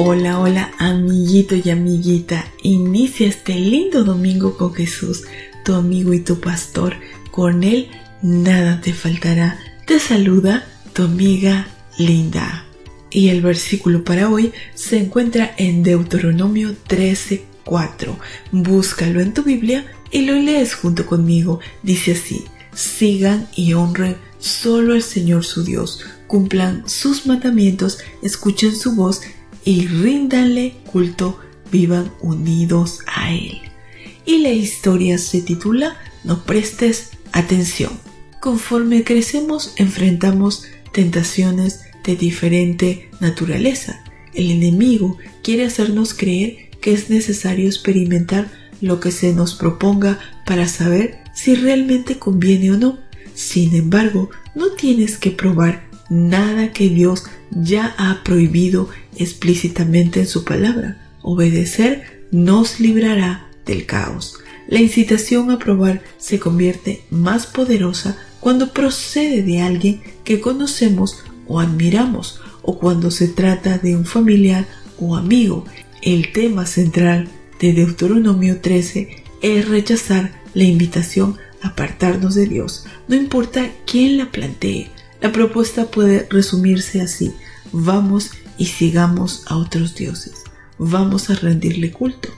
Hola, hola, amiguito y amiguita. Inicia este lindo domingo con Jesús, tu amigo y tu pastor. Con Él nada te faltará. Te saluda tu amiga Linda. Y el versículo para hoy se encuentra en Deuteronomio 13:4. Búscalo en tu Biblia y lo lees junto conmigo. Dice así: Sigan y honren solo al Señor su Dios. Cumplan sus mandamientos, escuchen su voz y ríndanle culto, vivan unidos a Él. Y la historia se titula No prestes atención. Conforme crecemos enfrentamos tentaciones de diferente naturaleza. El enemigo quiere hacernos creer que es necesario experimentar lo que se nos proponga para saber si realmente conviene o no. Sin embargo, no tienes que probar nada que Dios ya ha prohibido explícitamente en su palabra. Obedecer nos librará del caos. La incitación a probar se convierte más poderosa cuando procede de alguien que conocemos o admiramos o cuando se trata de un familiar o amigo. El tema central de Deuteronomio 13 es rechazar la invitación a apartarnos de Dios, no importa quién la plantee. La propuesta puede resumirse así. Vamos y sigamos a otros dioses. Vamos a rendirle culto.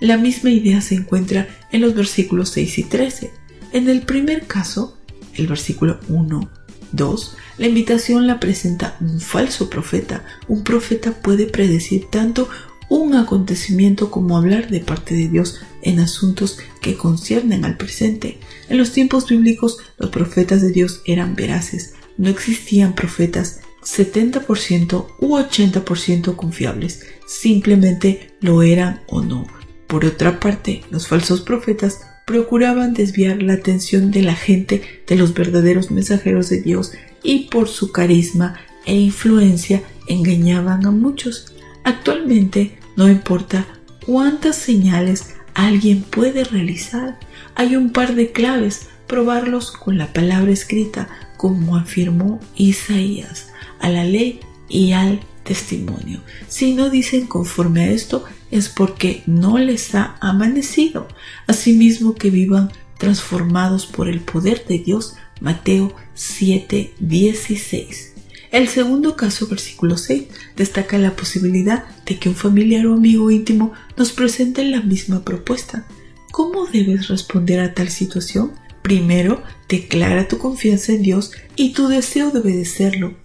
La misma idea se encuentra en los versículos 6 y 13. En el primer caso, el versículo 1, 2, la invitación la presenta un falso profeta. Un profeta puede predecir tanto un acontecimiento como hablar de parte de Dios en asuntos que conciernen al presente. En los tiempos bíblicos los profetas de Dios eran veraces, no existían profetas 70% u 80% confiables, simplemente lo eran o no. Por otra parte, los falsos profetas procuraban desviar la atención de la gente de los verdaderos mensajeros de Dios y por su carisma e influencia engañaban a muchos. Actualmente no importa cuántas señales alguien puede realizar, hay un par de claves, probarlos con la palabra escrita, como afirmó Isaías, a la ley y al testimonio. Si no dicen conforme a esto, es porque no les ha amanecido. Asimismo que vivan transformados por el poder de Dios. Mateo 7, 16. El segundo caso, versículo 6, destaca la posibilidad de que un familiar o amigo íntimo nos presente la misma propuesta. ¿Cómo debes responder a tal situación? Primero, declara tu confianza en Dios y tu deseo de obedecerlo.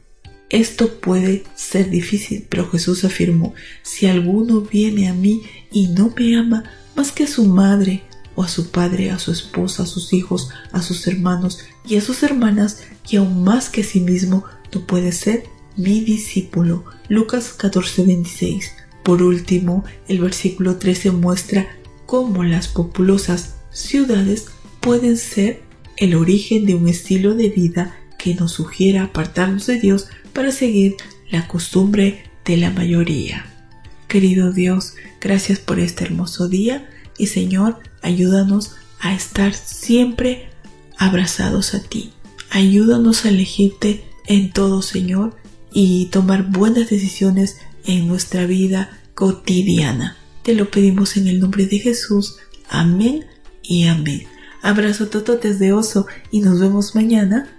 Esto puede ser difícil, pero Jesús afirmó, si alguno viene a mí y no me ama más que a su madre, o a su padre, a su esposa, a sus hijos, a sus hermanos y a sus hermanas, y aún más que a sí mismo, no puede ser mi discípulo. Lucas 14:26. Por último, el versículo 13 muestra cómo las populosas ciudades pueden ser el origen de un estilo de vida que nos sugiera apartarnos de Dios para seguir la costumbre de la mayoría. Querido Dios, gracias por este hermoso día y Señor, ayúdanos a estar siempre abrazados a ti. Ayúdanos a elegirte en todo, Señor, y tomar buenas decisiones en nuestra vida cotidiana. Te lo pedimos en el nombre de Jesús. Amén y amén. Abrazo tototes de oso y nos vemos mañana